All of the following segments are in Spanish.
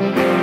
Al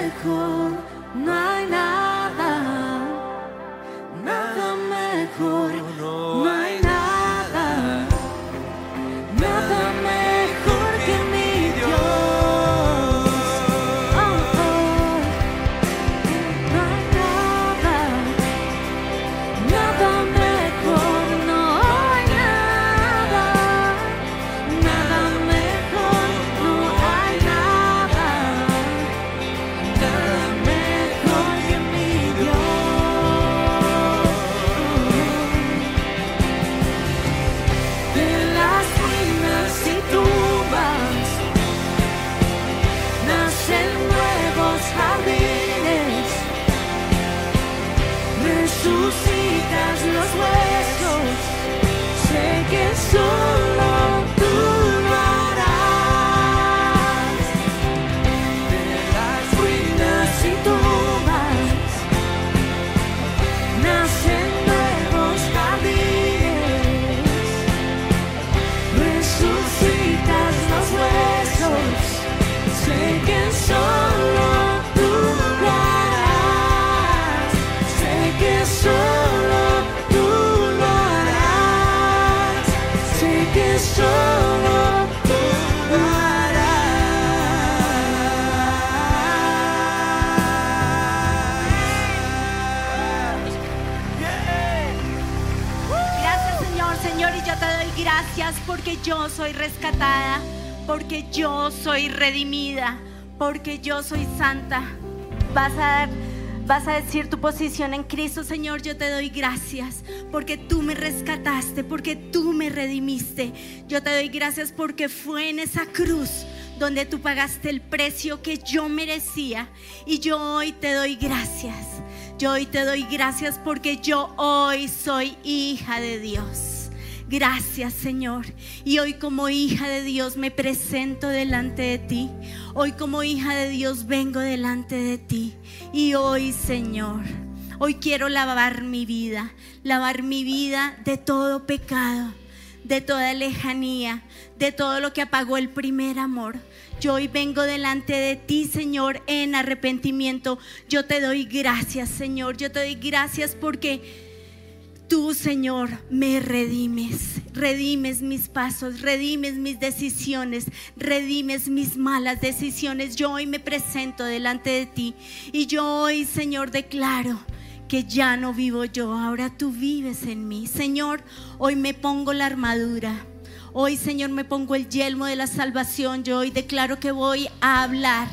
nada mejor, yo soy rescatada, porque yo soy redimida, porque yo soy santa. Vas a dar Vas a decir tu posición en Cristo, Señor, yo te doy gracias porque tú me rescataste, porque tú me redimiste. Yo te doy gracias porque fue en esa cruz donde tú pagaste el precio que yo merecía. Y yo hoy te doy gracias. Yo hoy te doy gracias porque yo hoy soy hija de Dios. Gracias Señor. Y hoy como hija de Dios me presento delante de ti. Hoy como hija de Dios vengo delante de ti. Y hoy, Señor, hoy quiero lavar mi vida, lavar mi vida de todo pecado, de toda lejanía, de todo lo que apagó el primer amor. Yo hoy vengo delante de ti, Señor, en arrepentimiento. Yo te doy gracias, Señor. Yo te doy gracias porque tú, Señor, me redimes, redimes mis pasos, redimes mis decisiones, redimes mis malas decisiones. Yo hoy me presento delante de ti y yo hoy, Señor, declaro que ya no vivo yo, ahora tú vives en mí. Señor, hoy me pongo la armadura. Hoy, Señor, me pongo el yelmo de la salvación. Yo hoy declaro que voy a hablar,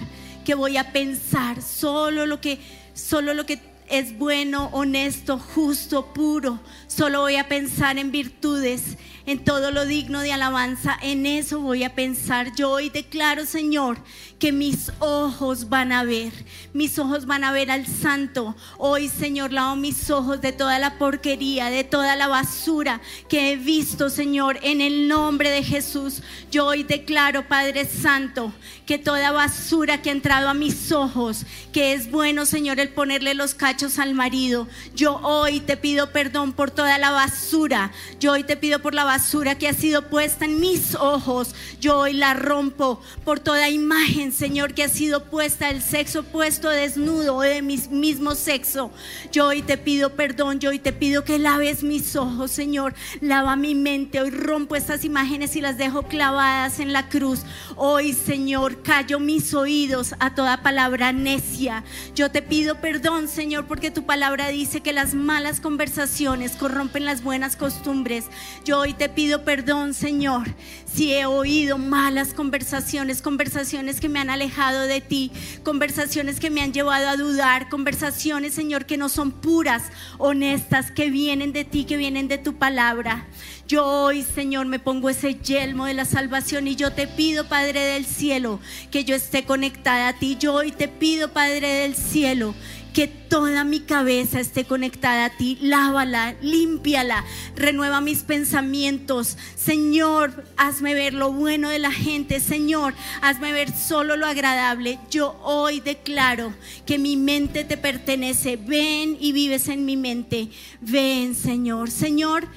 que voy a pensar solo lo que solo lo que es bueno, honesto, justo, puro. Solo voy a pensar en virtudes, en todo lo digno de alabanza. En eso voy a pensar. Yo hoy declaro, Señor, que mis ojos van a ver. Mis ojos van a ver al santo. Hoy, Señor, lavo mis ojos de toda la porquería, de toda la basura que he visto, Señor, en el nombre de Jesús. Yo hoy declaro, Padre Santo, que toda basura que ha entrado a mis ojos, que es bueno, Señor, el ponerle los cachos al marido. Yo hoy te pido perdón por toda la basura. Yo hoy te pido por la basura que ha sido puesta en mis ojos. Yo hoy la rompo por toda imagen Señor, que ha sido puesta el sexo puesto desnudo o de mi mismo sexo. Yo hoy te pido perdón, yo hoy te pido que laves mis ojos, Señor. Lava mi mente. Hoy rompo estas imágenes y las dejo clavadas en la cruz. Hoy, Señor, callo mis oídos a toda palabra necia. Yo te pido perdón, Señor, porque tu palabra dice que las malas conversaciones corrompen las buenas costumbres. Yo hoy te pido perdón, Señor, si he oído malas conversaciones, conversaciones que me han alejado de ti, conversaciones que me han llevado a dudar, conversaciones, Señor, que no son puras, honestas, que vienen de ti, que vienen de tu palabra. Yo hoy, Señor, me pongo ese yelmo de la salvación y yo te pido, Padre del cielo, que yo esté conectada a ti. Yo hoy te pido, Padre del cielo, que toda mi cabeza esté conectada a ti. Lávala, límpiala, renueva mis pensamientos. Señor, hazme ver lo bueno de la gente. Señor, hazme ver solo lo agradable. Yo hoy declaro que mi mente te pertenece. Ven y vives en mi mente. Ven, Señor. Señor.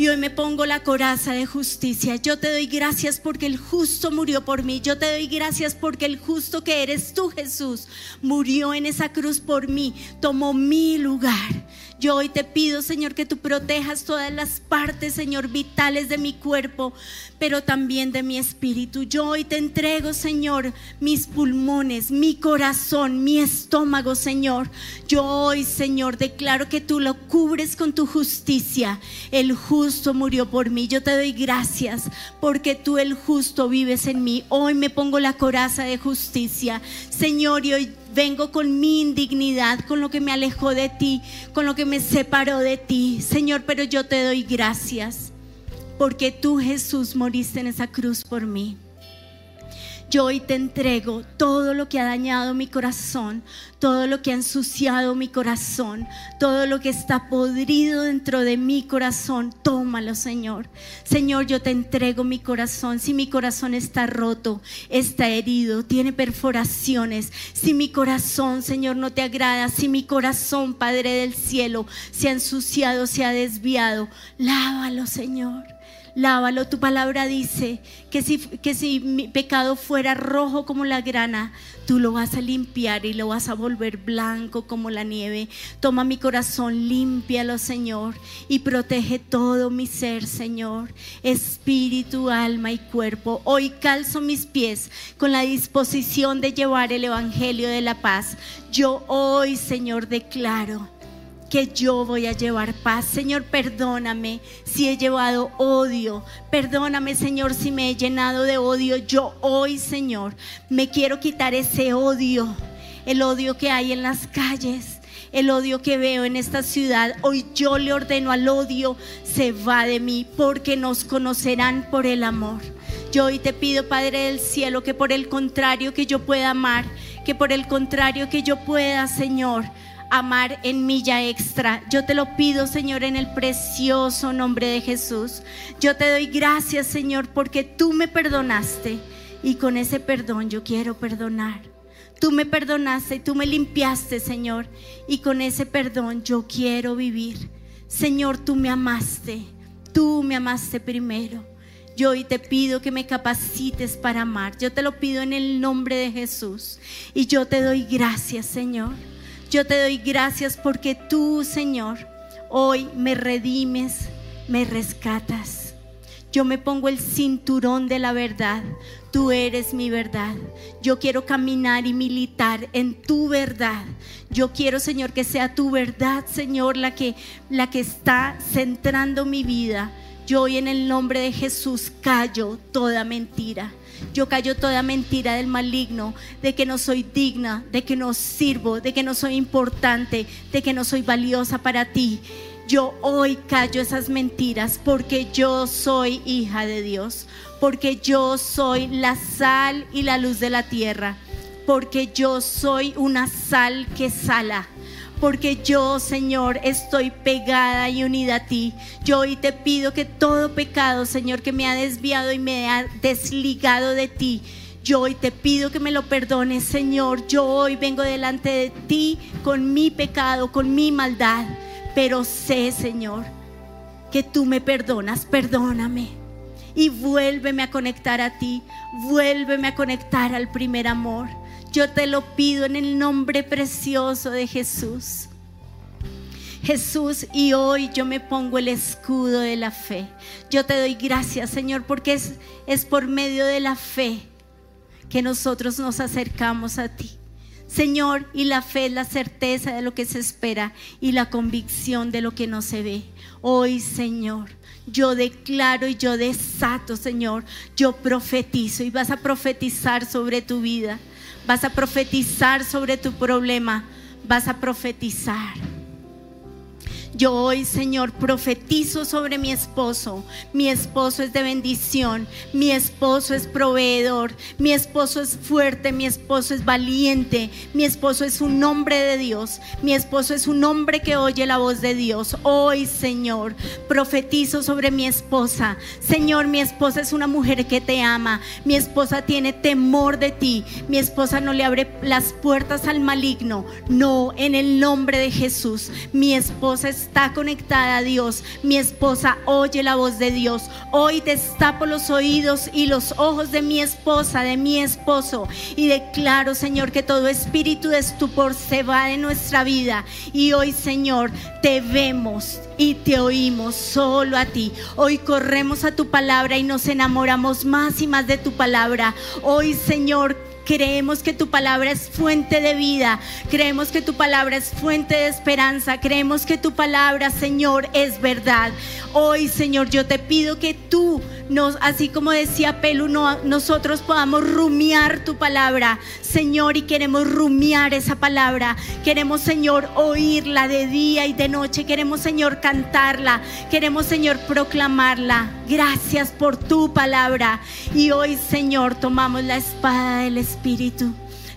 Y hoy me pongo la coraza de justicia. Yo te doy gracias porque el justo murió por mí. Yo te doy gracias porque el justo que eres tú, Jesús, murió en esa cruz por mí. Tomó mi lugar. Yo hoy te pido, Señor, que tú protejas todas las partes, Señor, vitales de mi cuerpo, pero también de mi espíritu. Yo hoy te entrego, Señor, mis pulmones, mi corazón, mi estómago, Señor. Yo hoy, Señor, declaro que tú lo cubres con tu justicia. El justo murió por mí. Yo te doy gracias porque tú, el justo, vives en mí. Hoy me pongo la coraza de justicia. Señor, y hoy vengo con mi indignidad, con lo que me alejó de ti, con lo que me separó de ti. Señor, pero yo te doy gracias porque tú Jesús moriste en esa cruz por mí. Yo hoy te entrego todo lo que ha dañado mi corazón, todo lo que ha ensuciado mi corazón, todo lo que está podrido dentro de mi corazón. Tómalo, Señor. Señor, yo te entrego mi corazón. Si mi corazón está roto, está herido, tiene perforaciones, si mi corazón, Señor, no te agrada, si mi corazón, Padre del cielo, se ha ensuciado, se ha desviado, lávalo, Señor lávalo. Tu palabra dice que si, que si mi pecado fuera rojo como la grana, tú lo vas a limpiar y lo vas a volver blanco como la nieve. Toma mi corazón, límpialo, Señor, y protege todo mi ser, Señor, espíritu, alma y cuerpo. Hoy calzo mis pies con la disposición de llevar el Evangelio de la paz. Yo hoy, Señor, declaro que yo voy a llevar paz. Señor, perdóname si he llevado odio. Perdóname, Señor, si me he llenado de odio. Yo hoy, Señor, me quiero quitar ese odio, el odio que hay en las calles. El odio que veo en esta ciudad, hoy yo le ordeno al odio, se va de mí, porque nos conocerán por el amor. Yo hoy te pido, Padre del Cielo, que por el contrario que yo pueda amar, que por el contrario que yo pueda, Señor, amar en milla extra. Yo te lo pido, Señor, en el precioso nombre de Jesús. Yo te doy gracias, Señor, porque tú me perdonaste y con ese perdón yo quiero perdonar. Tú me perdonaste y tú me limpiaste, Señor, y con ese perdón yo quiero vivir. Señor, tú me amaste, tú me amaste primero. Yo hoy te pido que me capacites para amar. Yo te lo pido en el nombre de Jesús. Y yo te doy gracias, Señor. Yo te doy gracias porque tú, Señor, hoy me redimes, me rescatas. Yo me pongo el cinturón de la verdad. Tú eres mi verdad. Yo quiero caminar y militar en tu verdad. Yo quiero, Señor, que sea tu verdad, Señor, la que, la que está centrando mi vida. Yo hoy en el nombre de Jesús callo toda mentira. Yo callo toda mentira del maligno, de que no soy digna, de que no sirvo, de que no soy importante, de que no soy valiosa para ti. Yo hoy callo esas mentiras porque yo soy hija de Dios, porque yo soy la sal y la luz de la tierra, porque yo soy una sal que sala porque yo, Señor, estoy pegada y unida a ti. Yo hoy te pido que todo pecado, Señor, que me ha desviado y me ha desligado de ti, yo hoy te pido que me lo perdones, Señor. Yo hoy vengo delante de ti con mi pecado, con mi maldad, pero sé, Señor, que tú me perdonas, perdóname. Y vuélveme a conectar a ti, vuélveme a conectar al primer amor. Yo te lo pido en el nombre precioso de Jesús. Jesús, y hoy yo me pongo el escudo de la fe. Yo te doy gracias, Señor, porque es, es por medio de la fe que nosotros nos acercamos a ti. Señor, y la fe es la certeza de lo que se espera y la convicción de lo que no se ve. Hoy, Señor, yo declaro y yo desato, Señor, yo profetizo y vas a profetizar sobre tu vida vas a profetizar sobre tu problema, vas a profetizar. Yo hoy, Señor, profetizo sobre mi esposo. Mi esposo es de bendición. Mi esposo es proveedor. Mi esposo es fuerte. Mi esposo es valiente. Mi esposo es un hombre de Dios. Mi esposo es un hombre que oye la voz de Dios. Hoy, Señor, profetizo sobre mi esposa. Señor, mi esposa es una mujer que te ama. Mi esposa tiene temor de ti. Mi esposa no le abre las puertas al maligno. No, en el nombre de Jesús. Mi esposa es está conectada a Dios. Mi esposa oye la voz de Dios. Hoy destapo los oídos y los ojos de mi esposa, de mi esposo. Y declaro, Señor, que todo espíritu de estupor se va de nuestra vida. Y hoy, Señor, te vemos y te oímos solo a ti. Hoy corremos a tu palabra y nos enamoramos más y más de tu palabra. Hoy, Señor, Creemos que tu palabra es fuente de vida. Creemos que tu palabra es fuente de esperanza. Creemos que tu palabra, Señor, es verdad. Hoy, Señor, yo te pido que tú nos, así como decía Pelu, nosotros podamos rumiar tu palabra, Señor, y queremos rumiar esa palabra. Queremos, Señor, oírla de día y de noche. Queremos, Señor, cantarla. Queremos, Señor, proclamarla. Gracias por tu palabra. Y hoy, Señor, tomamos la espada del Espíritu.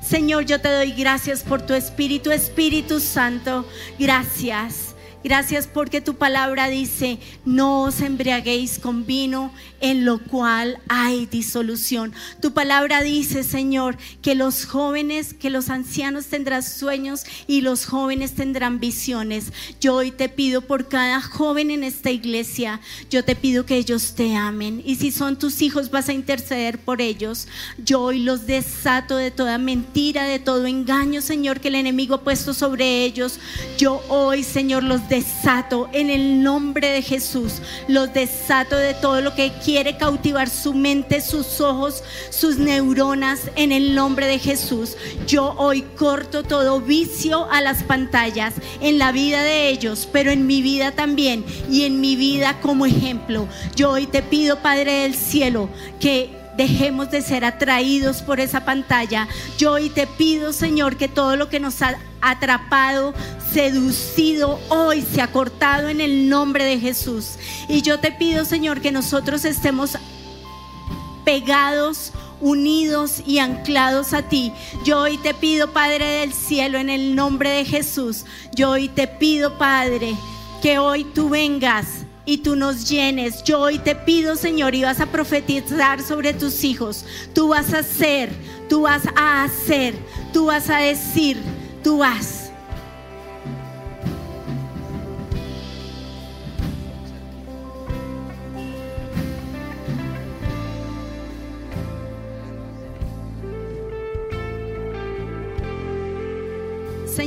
Señor, yo te doy gracias por tu Espíritu, Espíritu Santo. Gracias. Gracias porque tu palabra dice, no os embriaguéis con vino en lo cual hay disolución. Tu palabra dice, Señor, que los jóvenes, que los ancianos tendrán sueños y los jóvenes tendrán visiones. Yo hoy te pido por cada joven en esta iglesia, yo te pido que ellos te amen. Y si son tus hijos, vas a interceder por ellos. Yo hoy los desato de toda mentira, de todo engaño, Señor, que el enemigo ha puesto sobre ellos. Yo hoy, Señor, los desato en el nombre de Jesús. Los desato de todo lo que quiere cautivar su mente, sus ojos, sus neuronas en el nombre de Jesús. Yo hoy corto todo vicio a las pantallas en la vida de ellos, pero en mi vida también y en mi vida como ejemplo. Yo hoy te pido, Padre del cielo, que dejemos de ser atraídos por esa pantalla. Yo hoy te pido, Señor, que todo lo que nos ha atrapado, seducido, hoy se ha cortado en el nombre de Jesús. Y yo te pido, Señor, que nosotros estemos pegados unidos y anclados a ti. Yo hoy te pido, Padre del cielo, en el nombre de Jesús. Yo hoy te pido, Padre, que hoy tú vengas y tú nos llenes. Yo hoy te pido, Señor, y vas a profetizar sobre tus hijos. Tú vas a hacer, tú vas a hacer, tú vas a decir, tú vas.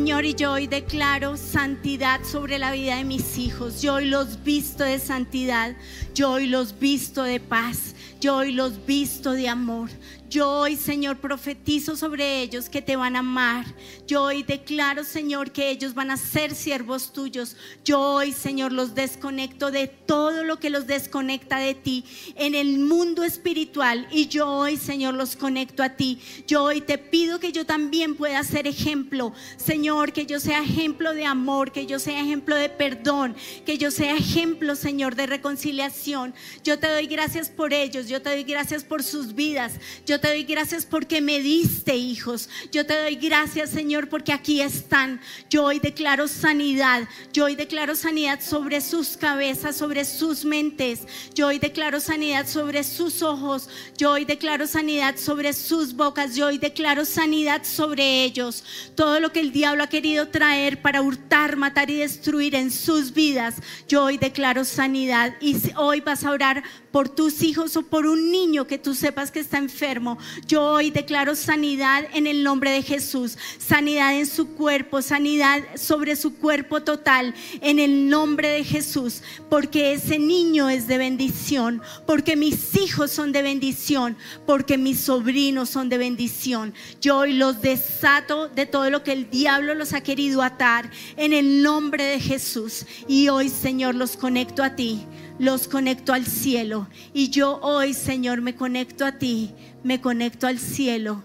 Señor, y yo hoy declaro santidad sobre la vida de mis hijos. Yo hoy los visto de santidad. Yo hoy los visto de paz. Yo hoy los visto de amor. Yo hoy, Señor, profetizo sobre ellos que te van a amar. Yo hoy declaro, Señor, que ellos van a ser siervos tuyos. Yo hoy, Señor, los desconecto de todo lo que los desconecta de ti en el mundo espiritual. Y yo hoy, Señor, los conecto a ti. Yo hoy te pido que yo también pueda ser ejemplo. Señor, que yo sea ejemplo de amor, que yo sea ejemplo de perdón, que yo sea ejemplo, Señor, de reconciliación. Yo te doy gracias por ellos. Yo te doy gracias por sus vidas. Yo te doy gracias porque me diste hijos. Yo te doy gracias, Señor, porque aquí están. Yo hoy declaro sanidad. Yo hoy declaro sanidad sobre sus cabezas, sobre sus mentes. Yo hoy declaro sanidad sobre sus ojos. Yo hoy declaro sanidad sobre sus bocas. Yo hoy declaro sanidad sobre ellos. Todo lo que el diablo ha querido traer para hurtar, matar y destruir en sus vidas. Yo hoy declaro sanidad. Y hoy vas a orar por tus hijos o por un niño que tú sepas que está enfermo. Yo hoy declaro sanidad en el nombre de Jesús, sanidad en su cuerpo, sanidad sobre su cuerpo total, en el nombre de Jesús, porque ese niño es de bendición, porque mis hijos son de bendición, porque mis sobrinos son de bendición. Yo hoy los desato de todo lo que el diablo los ha querido atar en el nombre de Jesús. Y hoy, Señor, los conecto a ti los conecto al cielo. Y yo hoy, Señor, me conecto a ti, me conecto al cielo.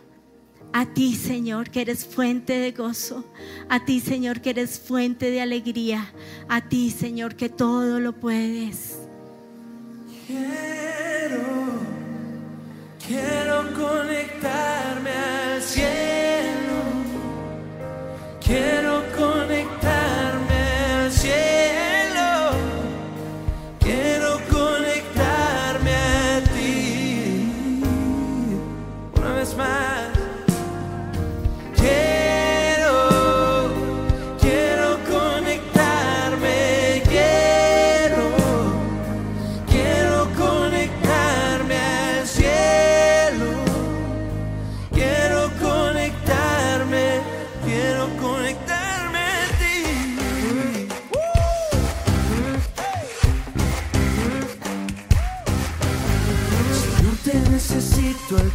A ti, Señor, que eres fuente de gozo. A ti, Señor, que eres fuente de alegría. A ti, Señor, que todo lo puedes. Quiero, quiero conectarme al cielo. Quiero conectarme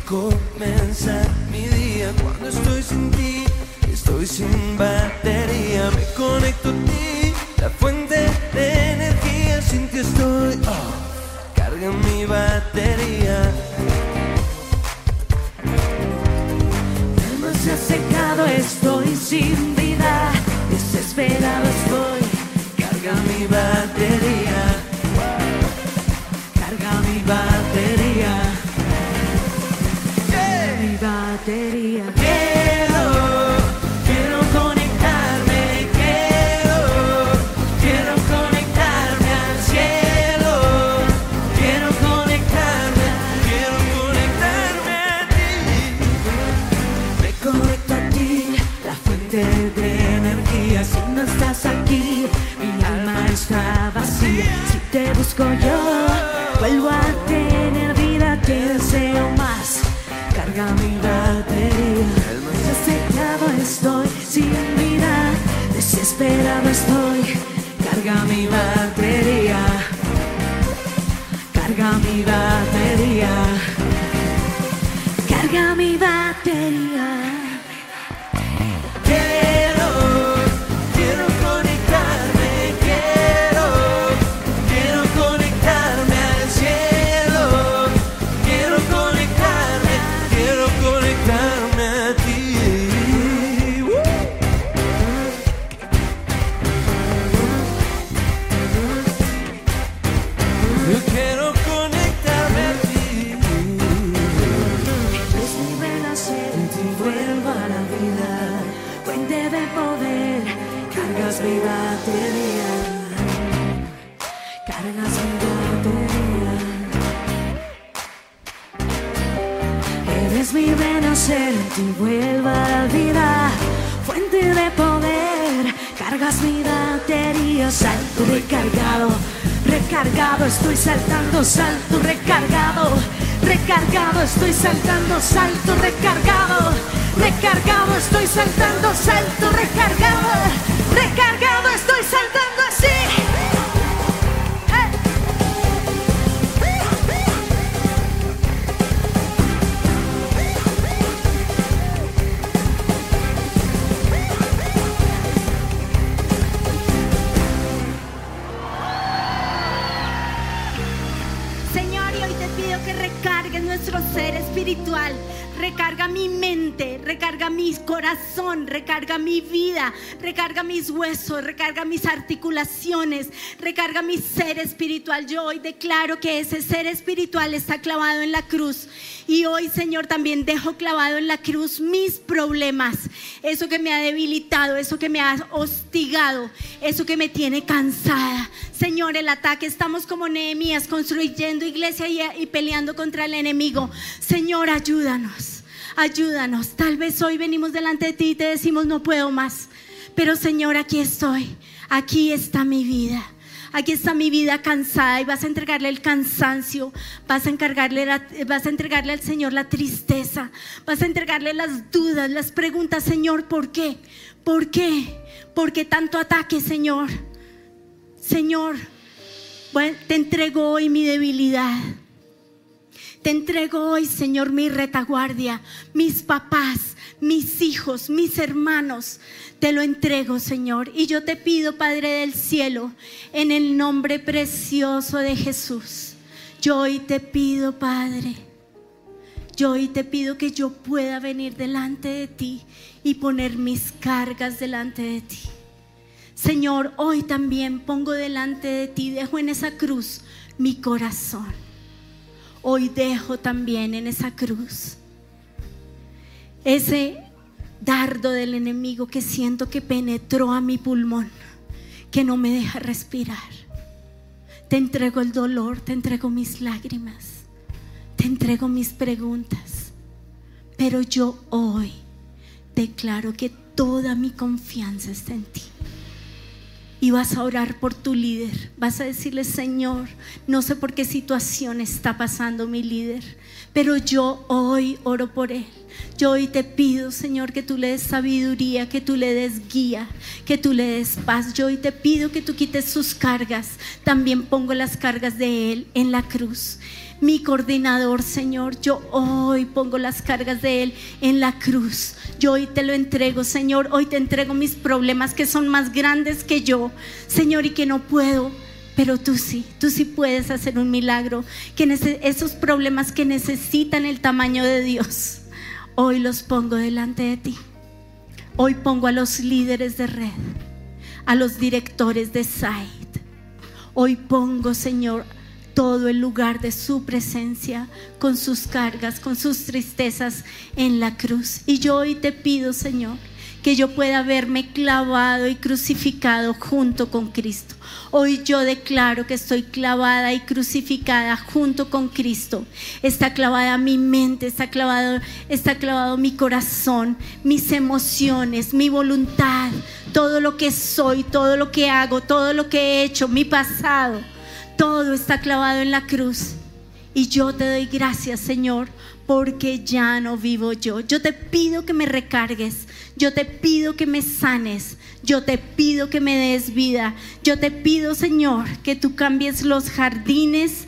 comenzar mi día. Cuando estoy sin ti, estoy sin batería, me conecto a ti, la fuente de energía, sin ti estoy, oh, carga mi batería. Ha secado, estoy sin vida, desesperado estoy, batería. Quiero, Desesperado estoy. Carga mi batería. Carga mi batería. Carga mi batería. Vuelvo a vida. Fuente de poder, cargas mi batería. Salto recargado, recargado, estoy saltando, salto recargado. Recargado, estoy saltando, salto recargado. Recargado, estoy saltando, salto recargado. Recargado, estoy saltando recarga mi vida, recarga mis huesos, recarga mis articulaciones, recarga mi ser espiritual. Yo hoy declaro que ese ser espiritual está clavado en la cruz. Y hoy, Señor, también dejo clavado en la cruz mis problemas, eso que me ha debilitado, eso que me ha hostigado, eso que me tiene cansada. Señor, el ataque, estamos como Nehemías construyendo iglesia y, y peleando contra el enemigo. Señor, ayúdanos, ayúdanos. Tal vez hoy venimos delante de ti y te decimos, no puedo más. Pero Señor, aquí estoy, aquí está mi vida. Aquí está mi vida cansada y vas a entregarle el cansancio, vas a, encargarle vas a entregarle al Señor la tristeza, vas a entregarle las dudas, las preguntas, Señor, ¿por qué? ¿Por qué? ¿Por qué tanto ataque, Señor? Señor, te entrego hoy mi debilidad. Te entrego hoy, Señor, mi retaguardia, mis papás, mis hijos, mis hermanos. Te lo entrego, Señor. Y yo te pido, Padre del cielo, en el nombre precioso de Jesús. Yo hoy te pido, Padre. Yo hoy te pido que yo pueda venir delante de ti y poner mis cargas delante de ti. Señor, hoy también pongo delante de ti, dejo en esa cruz mi corazón. Hoy dejo también en esa cruz ese dardo del enemigo que siento que penetró a mi pulmón, que no me deja respirar. Te entrego el dolor, te entrego mis lágrimas, te entrego mis preguntas. Pero yo hoy declaro que toda mi confianza está en ti. Y vas a orar por tu líder. Vas a decirle, Señor, no sé por qué situación está pasando mi líder, pero yo hoy oro por él. Yo hoy te pido, Señor, que tú le des sabiduría, que tú le des guía, que tú le des paz. Yo hoy te pido que tú quites sus cargas. También pongo las cargas de él en la cruz. Mi coordinador, Señor, yo hoy pongo las cargas de Él en la cruz. Yo hoy te lo entrego, Señor. Hoy te entrego mis problemas que son más grandes que yo, Señor, y que no puedo. Pero tú sí, tú sí puedes hacer un milagro. Que esos problemas que necesitan el tamaño de Dios, hoy los pongo delante de ti. Hoy pongo a los líderes de red, a los directores de site. Hoy pongo, Señor, todo el lugar de su presencia, con sus cargas, con sus tristezas en la cruz. Y yo hoy te pido, Señor, que yo pueda verme clavado y crucificado junto con Cristo. Hoy yo declaro que estoy clavada y crucificada junto con Cristo. Está clavada mi mente, está clavado, está clavado mi corazón, mis emociones, mi voluntad, todo lo que soy, todo lo que hago, todo lo que he hecho, mi pasado. Todo está clavado en la cruz. Y yo te doy gracias, Señor, porque ya no vivo yo. Yo te pido que me recargues, yo te pido que me sanes, yo te pido que me des vida. Yo te pido, Señor, que tú cambies los jardines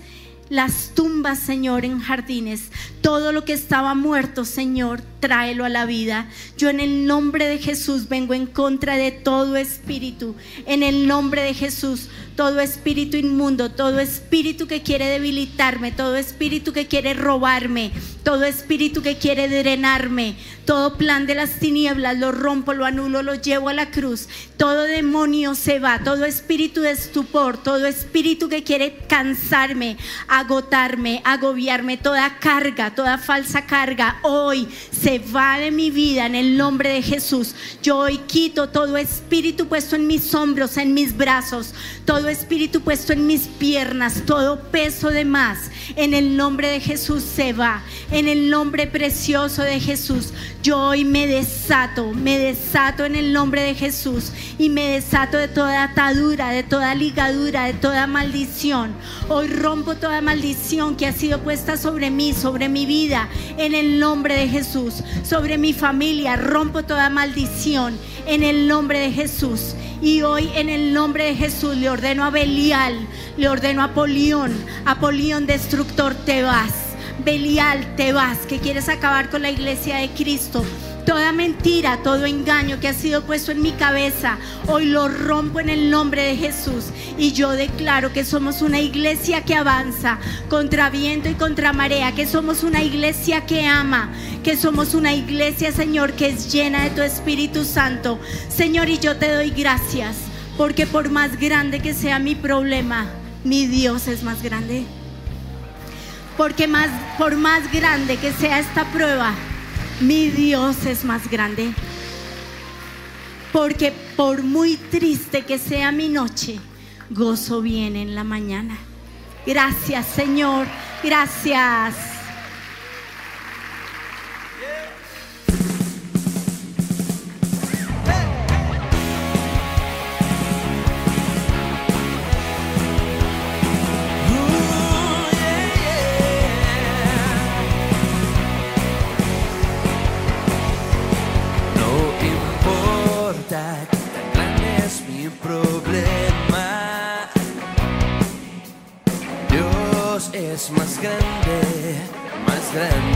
las tumbas, Señor, en jardines. Todo lo que estaba muerto, Señor, tráelo a la vida. Yo en el nombre de Jesús vengo en contra de todo espíritu. En el nombre de Jesús, todo espíritu inmundo, todo espíritu que quiere debilitarme, todo espíritu que quiere robarme, todo espíritu que quiere drenarme, todo plan de las tinieblas, lo rompo, lo anulo, lo llevo a la cruz. Todo demonio se va, todo espíritu de estupor, todo espíritu que quiere cansarme, agotarme, agobiarme, toda carga, toda falsa carga, hoy se va de mi vida en el nombre de Jesús. Yo hoy quito todo espíritu puesto en mis hombros, en mis brazos, todo espíritu puesto en mis piernas, todo peso de más, en el nombre de Jesús se va, en el nombre precioso de Jesús. Yo hoy me desato, me desato en el nombre de Jesús y me desato de toda atadura, de toda ligadura, de toda maldición. Hoy rompo toda maldición que ha sido puesta sobre mí, sobre mi vida, en el nombre de Jesús, sobre mi familia. Rompo toda maldición en el nombre de Jesús. Y hoy en el nombre de Jesús le ordeno a Belial, le ordeno a Polión, a Polión destructor, te vas. Belial, te vas, que quieres acabar con la iglesia de Cristo. Toda mentira, todo engaño que ha sido puesto en mi cabeza, hoy lo rompo en el nombre de Jesús. Y yo declaro que somos una iglesia que avanza contra viento y contra marea, que somos una iglesia que ama, que somos una iglesia, Señor, que es llena de tu Espíritu Santo. Señor, y yo te doy gracias, porque por más grande que sea mi problema, mi Dios es más grande. Porque más, por más grande que sea esta prueba, mi Dios es más grande. Porque por muy triste que sea mi noche, gozo viene en la mañana. Gracias Señor, gracias. Más grande, más grande.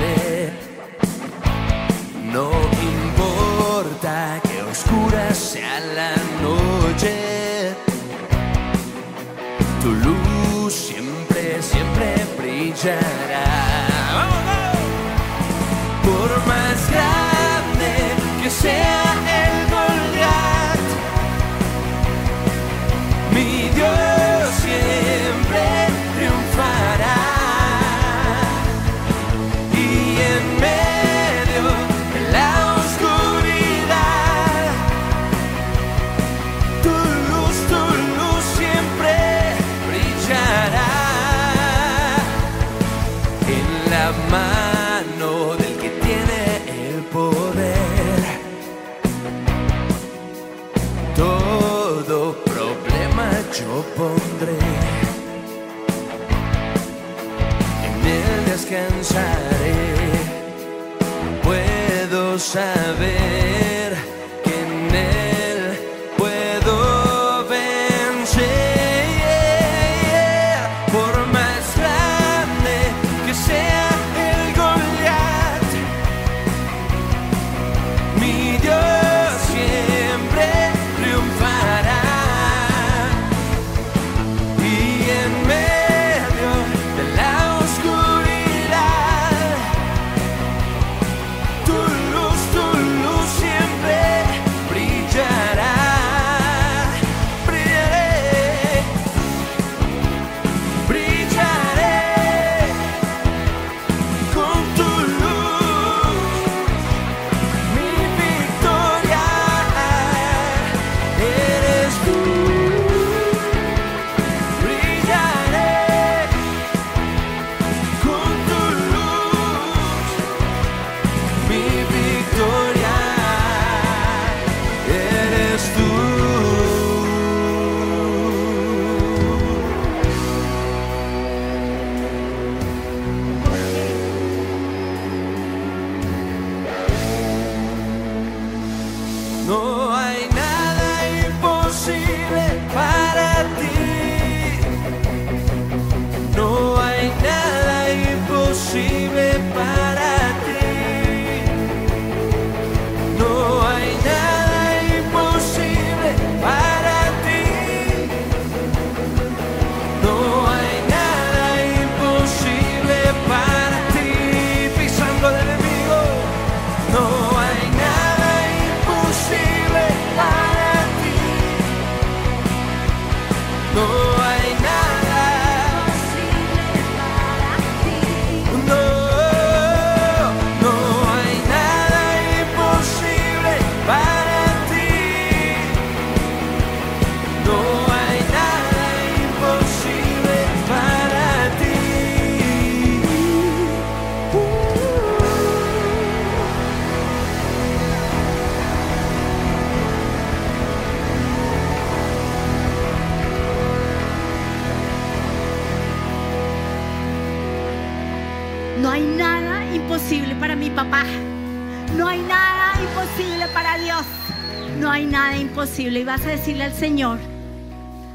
No hay nada imposible. Y vas a decirle al Señor,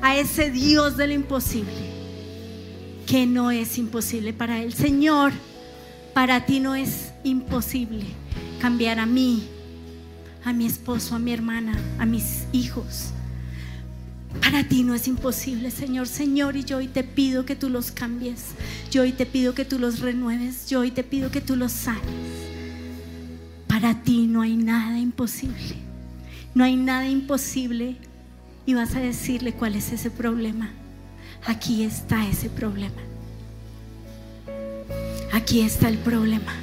a ese Dios de lo imposible, que no es imposible para Él. Señor, para ti no es imposible cambiar a mí, a mi esposo, a mi hermana, a mis hijos. Para ti no es imposible, Señor. Señor, y yo hoy te pido que tú los cambies. Yo hoy te pido que tú los renueves. Yo hoy te pido que tú los sanes. Para ti no hay nada imposible. No hay nada imposible. Y vas a decirle cuál es ese problema. Aquí está ese problema. Aquí está el problema.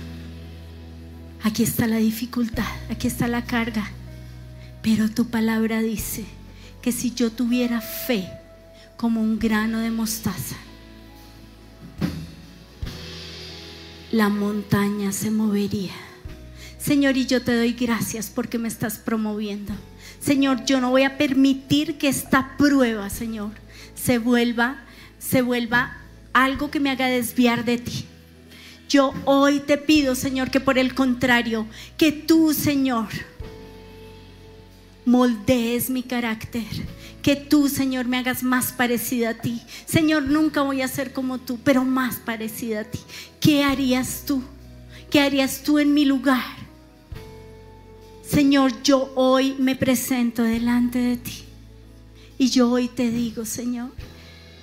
Aquí está la dificultad. Aquí está la carga. Pero tu palabra dice que si yo tuviera fe como un grano de mostaza, la montaña se movería. Señor, y yo te doy gracias porque me estás promoviendo. Señor, yo no voy a permitir que esta prueba, Señor, se vuelva, se vuelva algo que me haga desviar de ti. Yo hoy te pido, Señor, que por el contrario, que tú, Señor, moldees mi carácter. Que tú, Señor, me hagas más parecida a ti. Señor, nunca voy a ser como tú, pero más parecida a ti. ¿Qué harías tú? ¿Qué harías tú en mi lugar? Señor, yo hoy me presento delante de ti. Y yo hoy te digo, Señor,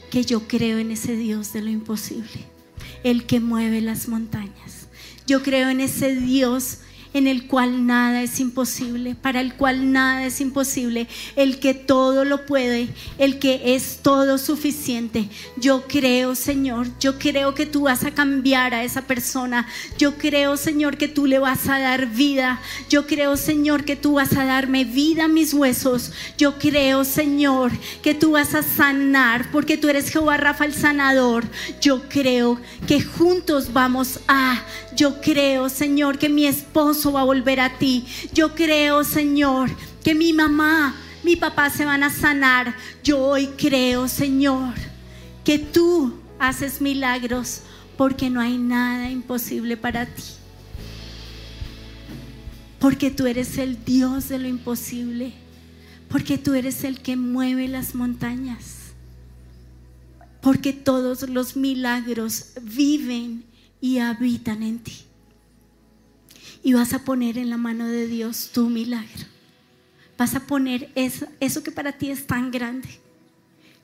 que yo creo en ese Dios de lo imposible, el que mueve las montañas. Yo creo en ese Dios en el cual nada es imposible, para el cual nada es imposible, el que todo lo puede, el que es todo suficiente. Yo creo, Señor, yo creo que tú vas a cambiar a esa persona. Yo creo, Señor, que tú le vas a dar vida. Yo creo, Señor, que tú vas a darme vida a mis huesos. Yo creo, Señor, que tú vas a sanar, porque tú eres Jehová Rafa el sanador. Yo creo que juntos vamos a, yo creo, Señor, que mi esposo va a volver a ti. Yo creo, Señor, que mi mamá, mi papá se van a sanar. Yo hoy creo, Señor, que tú haces milagros porque no hay nada imposible para ti. Porque tú eres el Dios de lo imposible. Porque tú eres el que mueve las montañas. Porque todos los milagros viven y habitan en ti. Y vas a poner en la mano de Dios tu milagro. Vas a poner eso, eso que para ti es tan grande.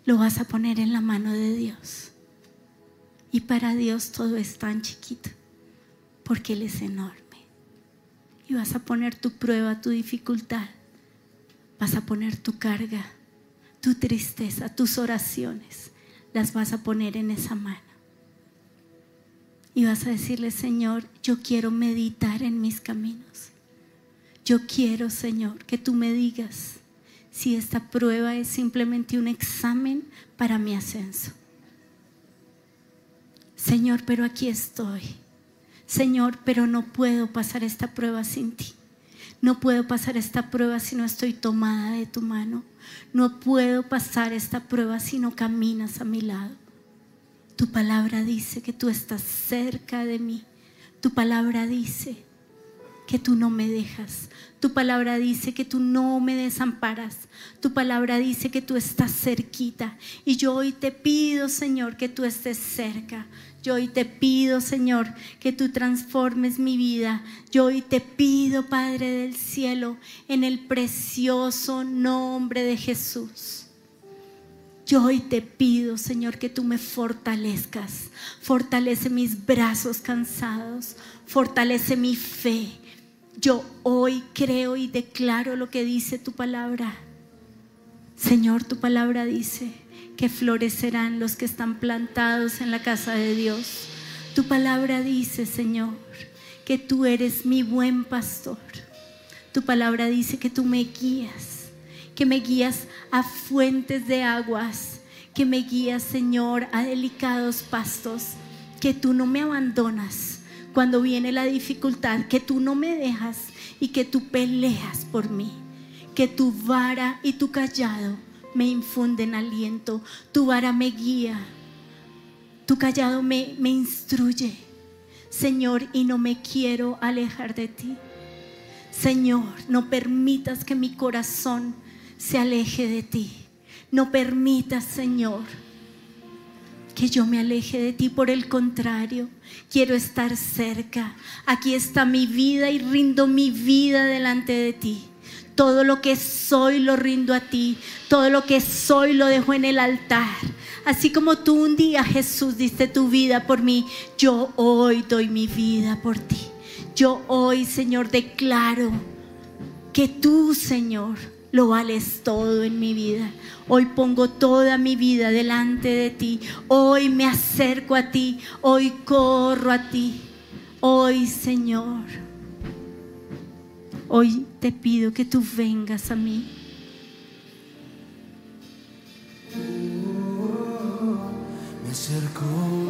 Lo vas a poner en la mano de Dios. Y para Dios todo es tan chiquito. Porque Él es enorme. Y vas a poner tu prueba, tu dificultad. Vas a poner tu carga, tu tristeza, tus oraciones. Las vas a poner en esa mano. Y vas a decirle, Señor, yo quiero meditar en mis caminos. Yo quiero, Señor, que tú me digas si esta prueba es simplemente un examen para mi ascenso. Señor, pero aquí estoy. Señor, pero no puedo pasar esta prueba sin ti. No puedo pasar esta prueba si no estoy tomada de tu mano. No puedo pasar esta prueba si no caminas a mi lado. Tu palabra dice que tú estás cerca de mí. Tu palabra dice que tú no me dejas. Tu palabra dice que tú no me desamparas. Tu palabra dice que tú estás cerquita. Y yo hoy te pido, Señor, que tú estés cerca. Yo hoy te pido, Señor, que tú transformes mi vida. Yo hoy te pido, Padre del cielo, en el precioso nombre de Jesús. Yo hoy te pido, Señor, que tú me fortalezcas. Fortalece mis brazos cansados. Fortalece mi fe. Yo hoy creo y declaro lo que dice tu palabra. Señor, tu palabra dice que florecerán los que están plantados en la casa de Dios. Tu palabra dice, Señor, que tú eres mi buen pastor. Tu palabra dice que tú me guías, que me guías a fuentes de aguas, que me guías, Señor, a delicados pastos, que tú no me abandonas cuando viene la dificultad, que tú no me dejas y que tú peleas por mí, que tu vara y tu callado me infunden aliento, tu vara me guía, tu callado me, me instruye, Señor, y no me quiero alejar de ti. Señor, no permitas que mi corazón se aleje de ti. No permitas, Señor, que yo me aleje de ti. Por el contrario, quiero estar cerca. Aquí está mi vida y rindo mi vida delante de ti. Todo lo que soy lo rindo a ti. Todo lo que soy lo dejo en el altar. Así como tú un día, Jesús, diste tu vida por mí, yo hoy doy mi vida por ti. Yo hoy, Señor, declaro que tú, Señor, lo vales todo en mi vida. Hoy pongo toda mi vida delante de ti. Hoy me acerco a ti. Hoy corro a ti. Hoy, Señor, hoy te pido que tú vengas a mí. Me acerco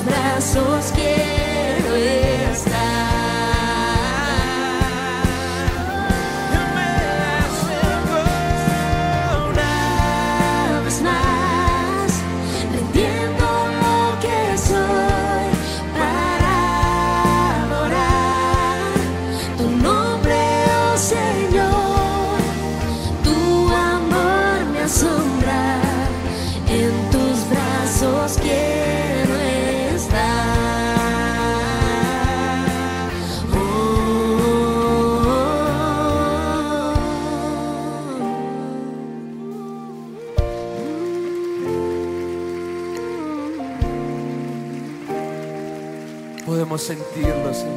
brazos quiero estar. Sentirlo, Señor.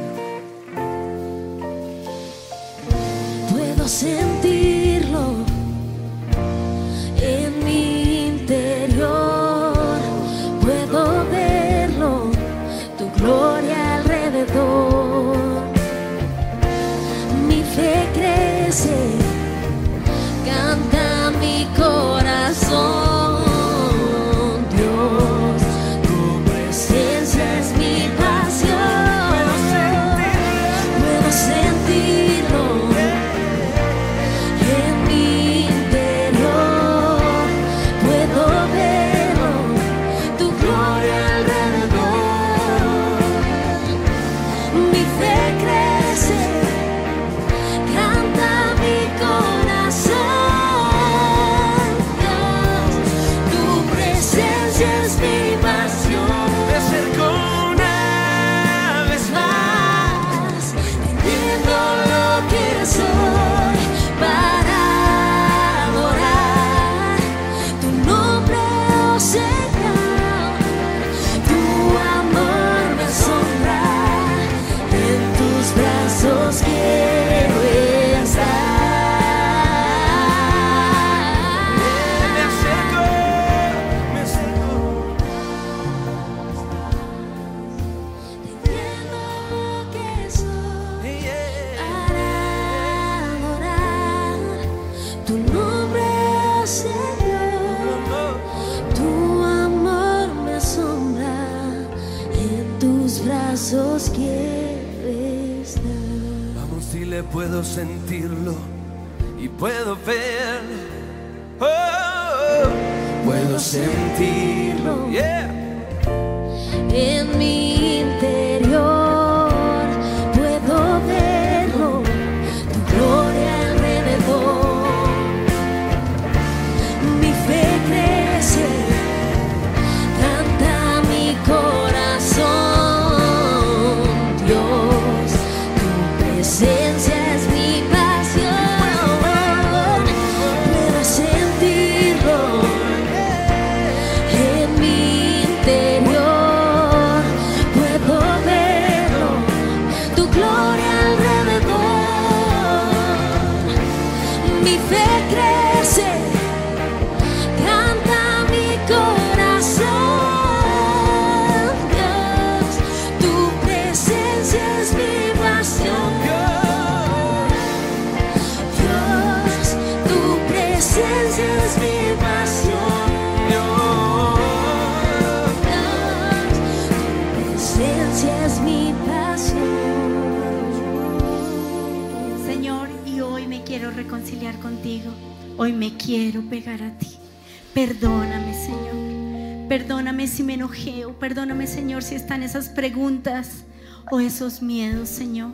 Perdóname, Señor. Perdóname si me enojé o perdóname, Señor, si están esas preguntas o esos miedos, Señor.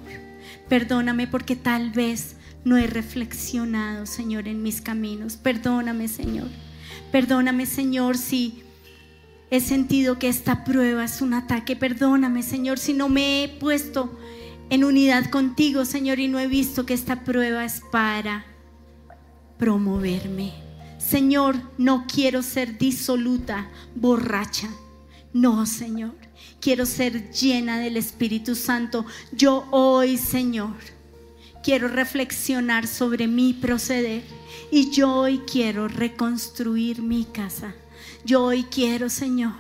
Perdóname porque tal vez no he reflexionado, Señor, en mis caminos. Perdóname, Señor. Perdóname, Señor, si he sentido que esta prueba es un ataque. Perdóname, Señor, si no me he puesto en unidad contigo, Señor, y no he visto que esta prueba es para promoverme. Señor, no quiero ser disoluta, borracha. No, Señor. Quiero ser llena del Espíritu Santo. Yo hoy, Señor, quiero reflexionar sobre mi proceder. Y yo hoy quiero reconstruir mi casa. Yo hoy quiero, Señor,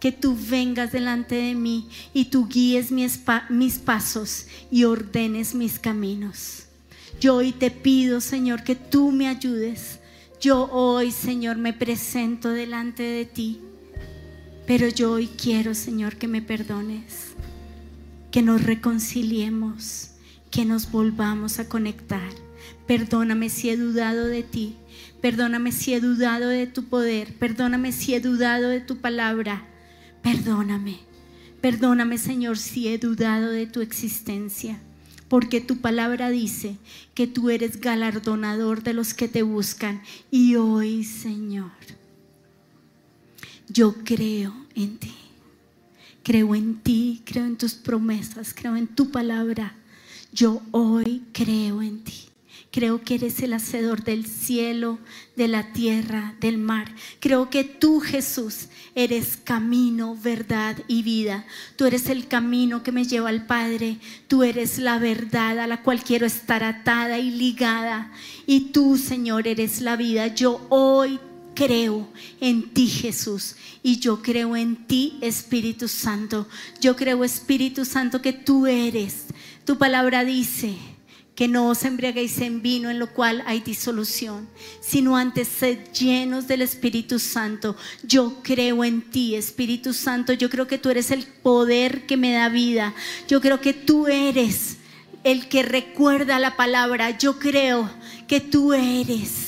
que tú vengas delante de mí y tú guíes mis, mis pasos y ordenes mis caminos. Yo hoy te pido, Señor, que tú me ayudes. Yo hoy, Señor, me presento delante de ti. Pero yo hoy quiero, Señor, que me perdones, que nos reconciliemos, que nos volvamos a conectar. Perdóname si he dudado de ti. Perdóname si he dudado de tu poder. Perdóname si he dudado de tu palabra. Perdóname. Perdóname, Señor, si he dudado de tu existencia. Porque tu palabra dice que tú eres galardonador de los que te buscan. Y hoy, Señor, yo creo en ti. Creo en ti, creo en tus promesas, creo en tu palabra. Yo hoy creo en ti. Creo que eres el hacedor del cielo, de la tierra, del mar. Creo que tú, Jesús, eres camino, verdad y vida. Tú eres el camino que me lleva al Padre. Tú eres la verdad a la cual quiero estar atada y ligada. Y tú, Señor, eres la vida. Yo hoy creo en ti, Jesús, y yo creo en ti, Espíritu Santo. Yo creo, Espíritu Santo, que tú eres. Tu palabra dice que no os embriaguéis en vino en lo cual hay disolución, sino antes sed llenos del Espíritu Santo. Yo creo en ti, Espíritu Santo. Yo creo que tú eres el poder que me da vida. Yo creo que tú eres el que recuerda la palabra. Yo creo que tú eres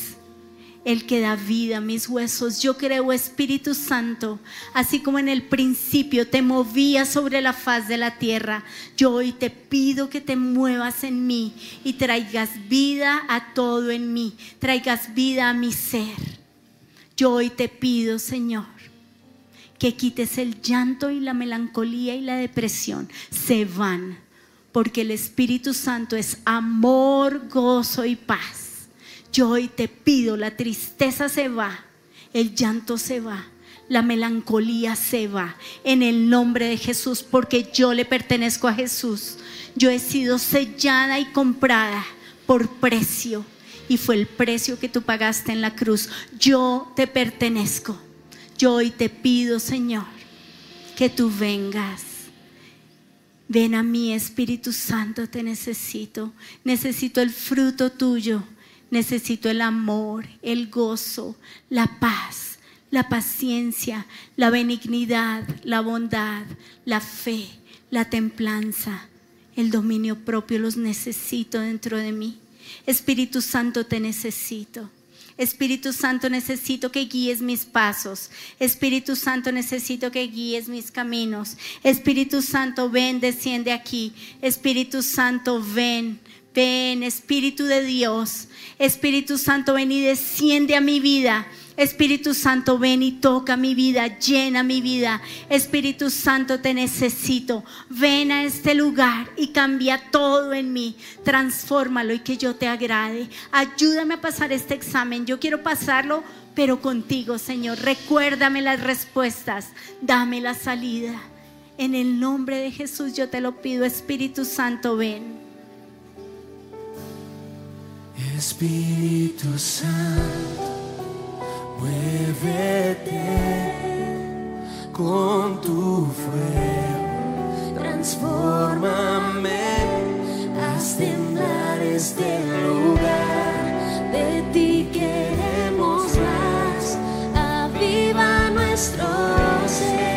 el que da vida a mis huesos. Yo creo, Espíritu Santo, así como en el principio te movía sobre la faz de la tierra, yo hoy te pido que te muevas en mí y traigas vida a todo en mí, traigas vida a mi ser. Yo hoy te pido, Señor, que quites el llanto y la melancolía y la depresión. Se van, porque el Espíritu Santo es amor, gozo y paz. Yo hoy te pido, la tristeza se va, el llanto se va, la melancolía se va en el nombre de Jesús, porque yo le pertenezco a Jesús. Yo he sido sellada y comprada por precio y fue el precio que tú pagaste en la cruz. Yo te pertenezco. Yo hoy te pido, Señor, que tú vengas. Ven a mí, Espíritu Santo, te necesito. Necesito el fruto tuyo Necesito el amor, el gozo, la paz, la paciencia, la benignidad, la bondad, la fe, la templanza, el dominio propio. Los necesito dentro de mí. Espíritu Santo, te necesito. Espíritu Santo, necesito que guíes mis pasos. Espíritu Santo, necesito que guíes mis caminos. Espíritu Santo, ven, desciende aquí. Espíritu Santo, ven. Ven, Espíritu de Dios. Espíritu Santo, ven y desciende a mi vida. Espíritu Santo, ven y toca mi vida, llena mi vida. Espíritu Santo, te necesito. Ven a este lugar y cambia todo en mí. Transfórmalo y que yo te agrade. Ayúdame a pasar este examen. Yo quiero pasarlo, pero contigo, Señor. Recuérdame las respuestas. Dame la salida. En el nombre de Jesús yo te lo pido, Espíritu Santo, ven. Espíritu Santo, muévete con tu fuego, transfórmame, haz temblar este lugar, de ti queremos más, aviva nuestro ser,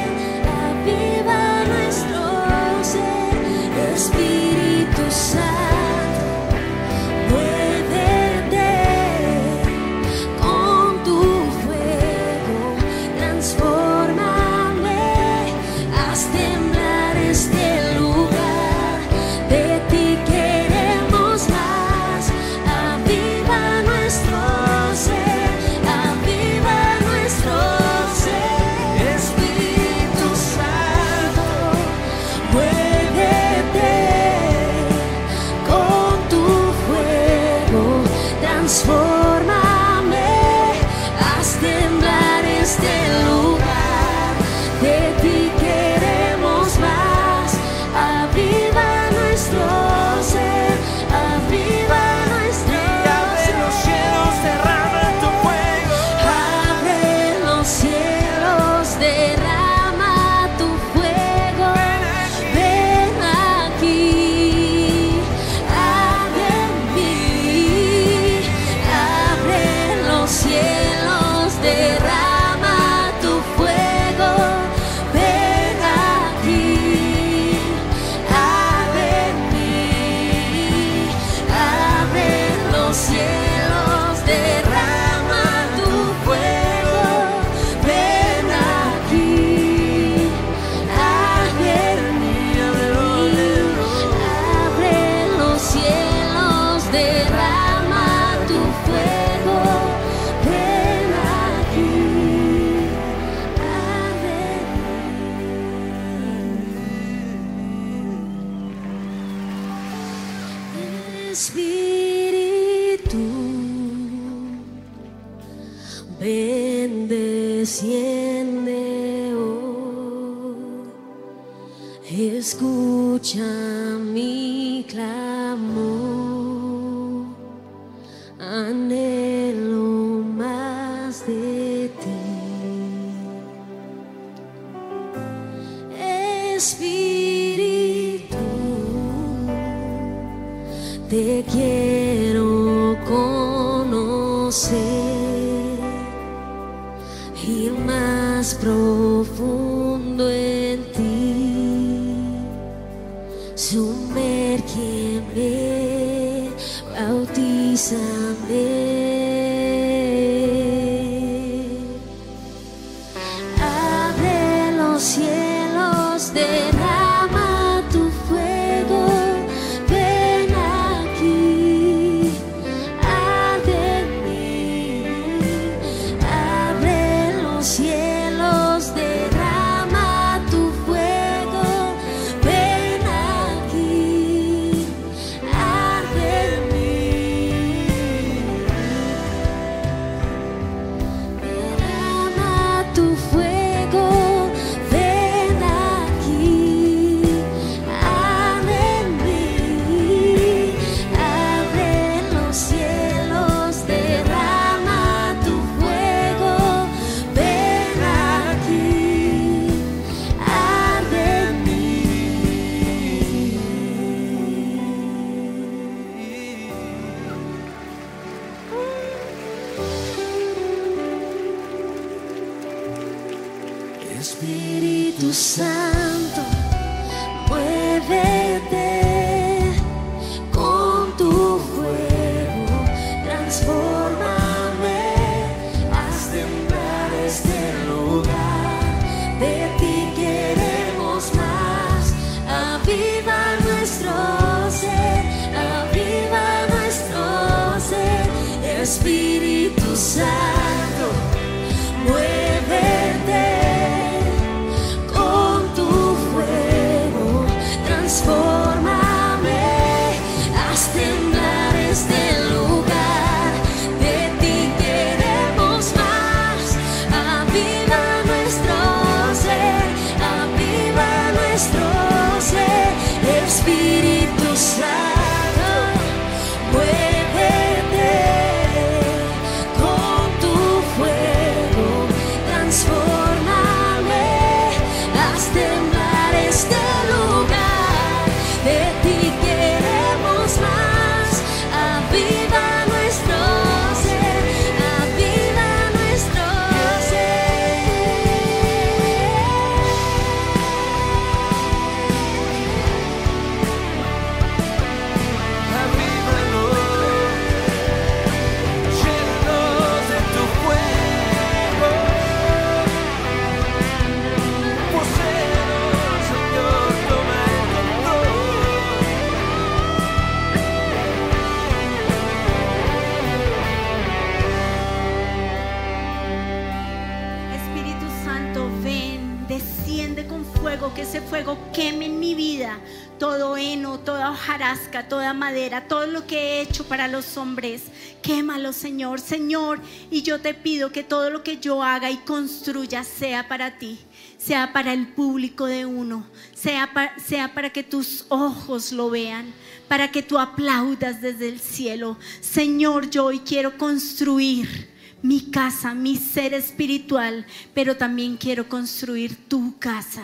todo lo que he hecho para los hombres. Quémalo, Señor, Señor. Y yo te pido que todo lo que yo haga y construya sea para ti, sea para el público de uno, sea, pa- sea para que tus ojos lo vean, para que tú aplaudas desde el cielo. Señor, yo hoy quiero construir mi casa, mi ser espiritual, pero también quiero construir tu casa.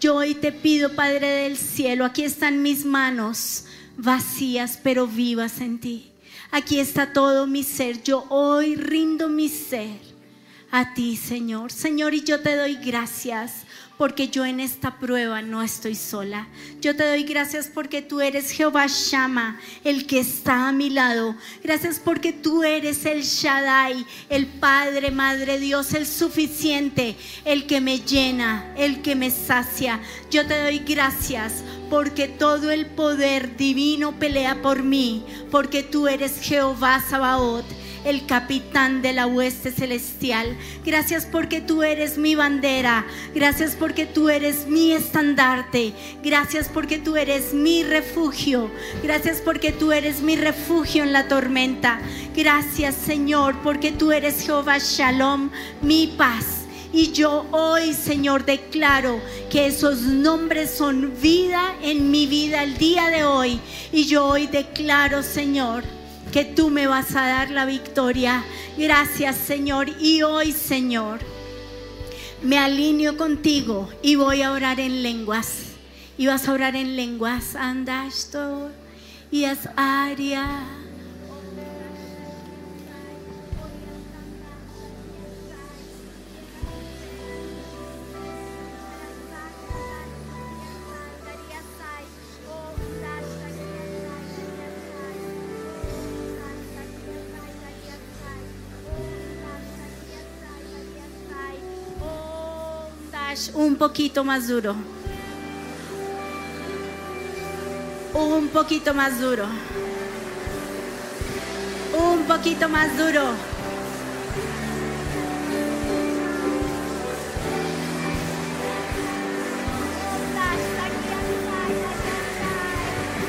Yo hoy te pido, Padre del cielo, aquí están mis manos vacías, pero vivas en ti. Aquí está todo mi ser. Yo hoy rindo mi ser a ti, Señor. Señor, y yo te doy gracias porque yo en esta prueba no estoy sola. Yo te doy gracias porque tú eres Jehová Shama, el que está a mi lado. Gracias porque tú eres el Shaddai, el Padre, Madre Dios, el suficiente, el que me llena, el que me sacia. Yo te doy gracias porque todo el poder divino pelea por mí, porque tú eres Jehová Sabaoth el capitán de la hueste celestial. Gracias porque tú eres mi bandera. Gracias porque tú eres mi estandarte. Gracias porque tú eres mi refugio. Gracias porque tú eres mi refugio en la tormenta. Gracias Señor porque tú eres Jehová Shalom, mi paz. Y yo hoy, Señor, declaro que esos nombres son vida en mi vida el día de hoy. Y yo hoy declaro, Señor, que tú me vas a dar la victoria. Gracias, Señor. Y hoy, Señor, me alineo contigo y voy a orar en lenguas. Y vas a orar en lenguas. Andasto y as área. Un poquito más duro. Un poquito más duro. Un poquito más duro.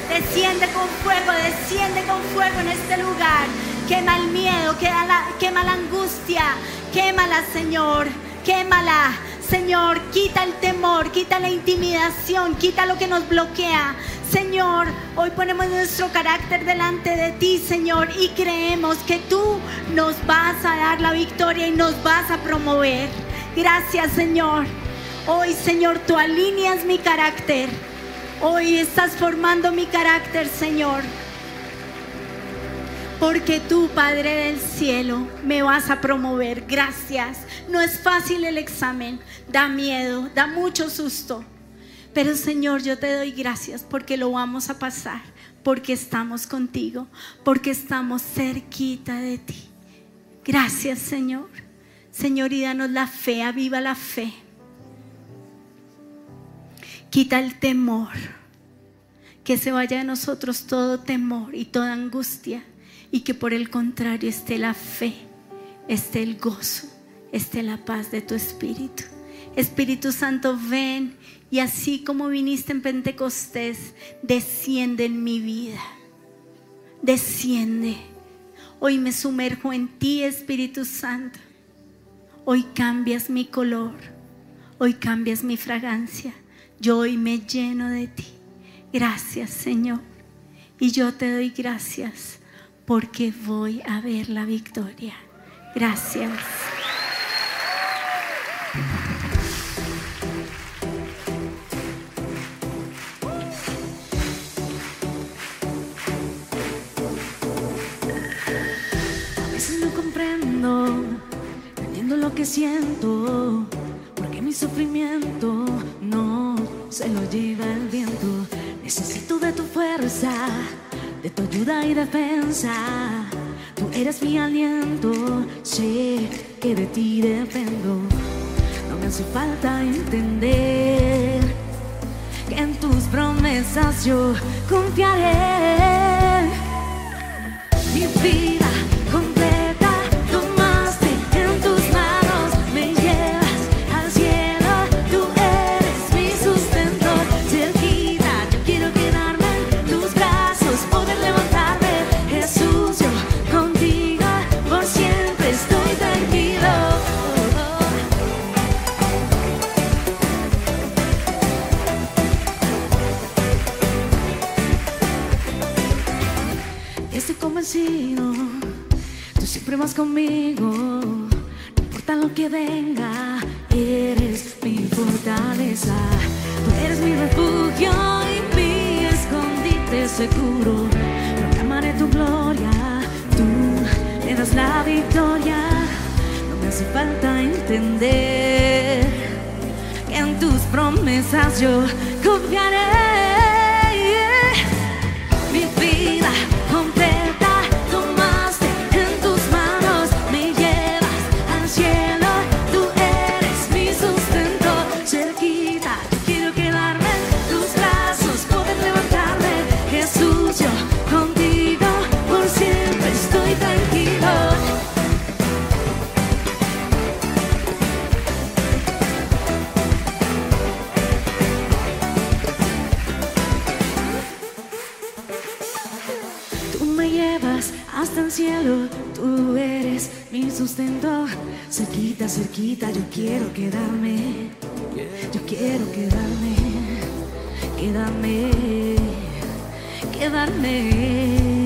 Desciende con fuego, desciende con fuego en este lugar. Quema el miedo, quema la, quema la angustia, quémala, Señor, quémala. Señor, quita el temor, quita la intimidación, quita lo que nos bloquea. Señor, hoy ponemos nuestro carácter delante de ti, Señor, y creemos que tú nos vas a dar la victoria y nos vas a promover. Gracias, Señor. Hoy, Señor, tú alineas mi carácter. Hoy estás formando mi carácter, Señor. Porque tú, Padre del cielo, me vas a promover. Gracias. No es fácil el examen. Da miedo, da mucho susto. Pero Señor, yo te doy gracias porque lo vamos a pasar. Porque estamos contigo. Porque estamos cerquita de ti. Gracias, Señor. Señor, y danos la fe. Aviva la fe. Quita el temor. Que se vaya de nosotros todo temor y toda angustia y que por el contrario esté la fe, esté el gozo, esté la paz de tu Espíritu. Espíritu Santo, ven y así como viniste en Pentecostés, desciende en mi vida. Desciende. Hoy me sumerjo en ti, Espíritu Santo. Hoy cambias mi color. Hoy cambias mi fragancia. Yo hoy me lleno de ti. Gracias, Señor. Y yo te doy gracias porque voy a ver la victoria. Gracias. A veces no comprendo, teniendo lo que siento, porque mi sufrimiento no se lo lleva el viento. Necesito de tu fuerza de tu ayuda y defensa. Tú eres mi aliento, sé que de ti dependo. No me hace falta entender que en tus promesas yo confiaré. Mi vida Tú siempre vas conmigo. No importa lo que venga, eres mi fortaleza. Tú eres mi refugio y mi escondite seguro. Proclamaré tu gloria, tú me das la victoria. No me hace falta entender que en tus promesas yo confiaré. Cerquita, yo quiero quedarme. Yo quiero quedarme, quedarme, quedarme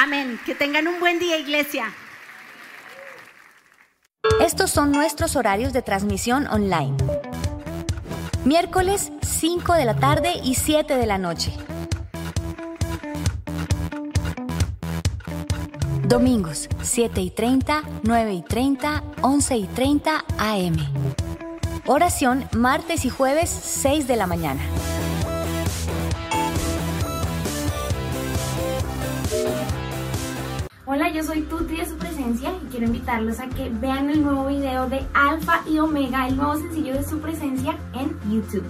Amén. Que tengan un buen día, iglesia. Estos son nuestros horarios de transmisión online. Miércoles 5 de la tarde y 7 de la noche. Domingos 7 y 30, 9 y 30, 11 y 30 AM. Oración martes y jueves 6 de la mañana. Hola, yo soy Tuti de su presencia y quiero invitarlos a que vean el nuevo video de Alfa y Omega, el nuevo sencillo de su presencia en YouTube.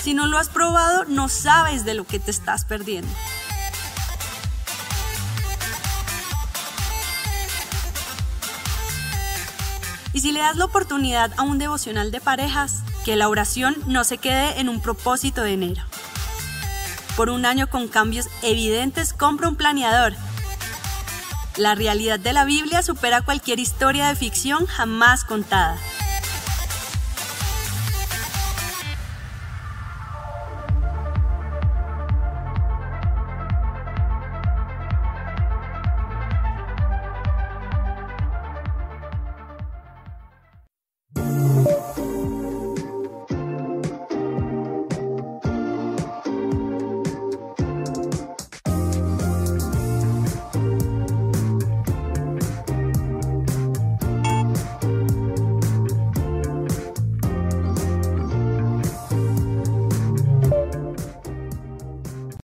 Si no lo has probado, no sabes de lo que te estás perdiendo. Y si le das la oportunidad a un devocional de parejas, que la oración no se quede en un propósito de enero. Por un año con cambios evidentes, compra un planeador. La realidad de la Biblia supera cualquier historia de ficción jamás contada.